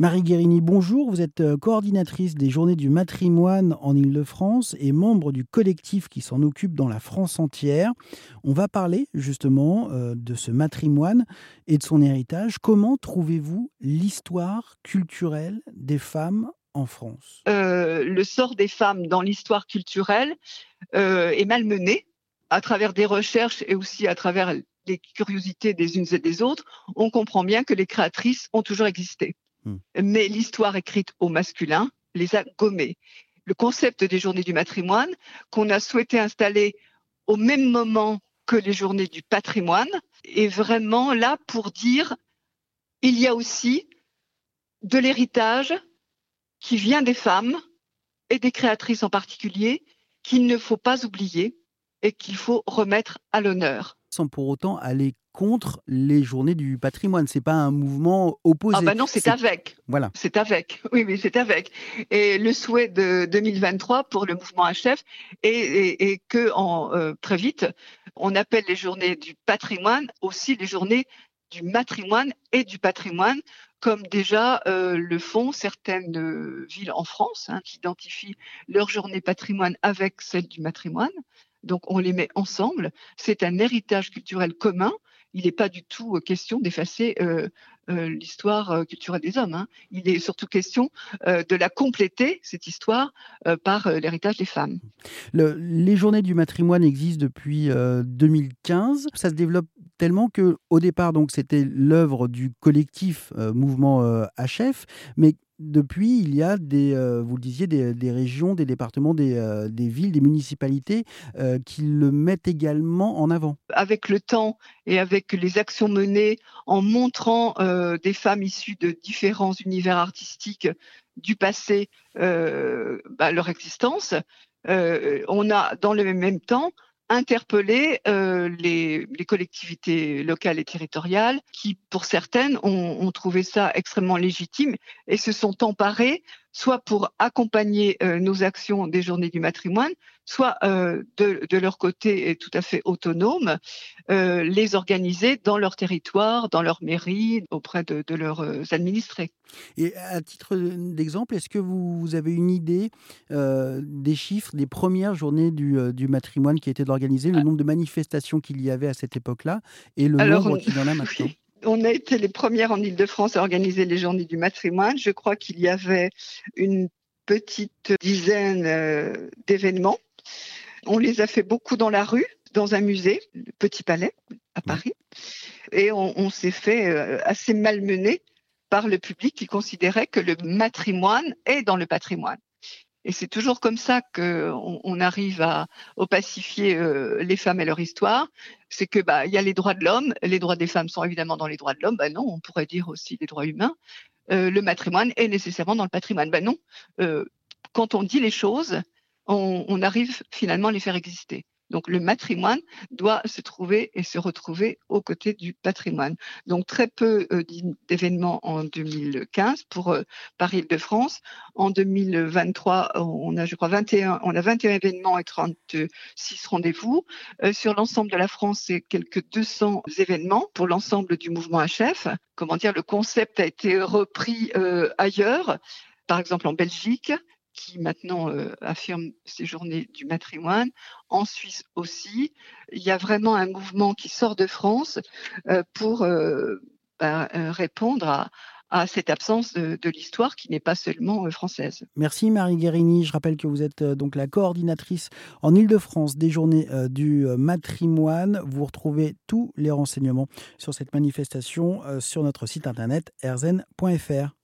Marie Guérini, bonjour. Vous êtes euh, coordinatrice des Journées du matrimoine en Ile-de-France et membre du collectif qui s'en occupe dans la France entière. On va parler justement euh, de ce matrimoine et de son héritage. Comment trouvez-vous l'histoire culturelle des femmes en France? Euh, Le sort des femmes dans l'histoire culturelle est malmené à travers des recherches et aussi à travers les curiosités des unes et des autres. On comprend bien que les créatrices ont toujours existé. Hmm. Mais l'histoire écrite au masculin les a gommés. Le concept des journées du matrimoine, qu'on a souhaité installer au même moment que les journées du patrimoine, est vraiment là pour dire il y a aussi de l'héritage qui vient des femmes et des créatrices en particulier qu'il ne faut pas oublier et qu'il faut remettre à l'honneur. Sans pour autant aller contre les journées du patrimoine. C'est pas un mouvement opposé. Ah bah non, c'est avec. Voilà. C'est avec. Oui, oui, c'est avec. Et le souhait de 2023 pour le mouvement HF est, que en, euh, très vite, on appelle les journées du patrimoine aussi les journées du matrimoine et du patrimoine, comme déjà euh, le font certaines euh, villes en France, hein, qui identifient leur journée patrimoine avec celle du matrimoine. Donc on les met ensemble. C'est un héritage culturel commun il n'est pas du tout euh, question d'effacer euh, euh, l'histoire culturelle des hommes. Hein. Il est surtout question de la compléter, cette histoire, par l'héritage des femmes. les journées du matrimoine existent depuis 2015. Ça se développe tellement que au départ, c'était l'œuvre du collectif Mouvement HF, mais depuis, il y a des, euh, vous le disiez, des, régions, des départements, des, euh, villes, des municipalités euh, qui le mettent également en avant. Avec le temps et avec les actions menées en montrant des femmes issues de différents univers artistiques du passé bah, leur existence, on a dans le même temps interpeller euh, les, collectivités locales et territoriales qui, pour certaines, ont, trouvé ça extrêmement légitime et se sont emparées soit pour accompagner euh, nos actions des journées du matrimoine, soit euh, de, leur côté tout à fait autonome, euh, les organiser dans leur territoire, dans leur mairie, auprès de, leurs administrés. Et à titre d'exemple, est-ce que vous, avez une idée des chiffres des premières journées du, matrimoine qui étaient organisées, le ah. nombre de manifestations qu'il y avait à cette époque-là et le nombre qu'il y en a maintenant? on a été les premières en Ile-de-France à organiser les journées du matrimoine. Je crois qu'il y avait une petite dizaine euh, d'événements. On les a fait beaucoup dans la rue, dans un musée, le Petit Palais à Paris. Et on, s'est fait euh, assez malmener par le public qui considérait que le matrimoine est dans le patrimoine. Et c'est toujours comme ça qu'on on arrive à opacifier euh, les femmes et leur histoire. C'est que bah y a les droits de l'homme, les droits des femmes sont évidemment dans les droits de l'homme. Ben non, on pourrait dire aussi les droits humains. Euh, le matrimoine est nécessairement dans le patrimoine. Ben non. Euh, quand on dit les choses, on arrive finalement à les faire exister. Donc le matrimoine doit se trouver et se retrouver aux côtés du patrimoine. Donc très peu euh, d'événements en 2015 pour euh, Paris-de-France. En 2023, on a je crois 21, on a 21 événements et 36 rendez-vous. Euh, sur l'ensemble de la France, c'est quelques 200 événements pour l'ensemble du mouvement HF. Comment dire, le concept a été repris ailleurs par exemple en Belgique, qui maintenant euh, affirme ces journées du matrimoine, en Suisse aussi. Il y a vraiment un mouvement qui sort de France euh, pour euh, bah, répondre à, cette absence de, l'histoire qui n'est pas seulement française. Merci Marie Guérini. Je rappelle que vous êtes donc la coordinatrice en Ile-de-France des journées du matrimoine. Vous retrouvez tous les renseignements sur cette manifestation sur notre site internet erzen.fr.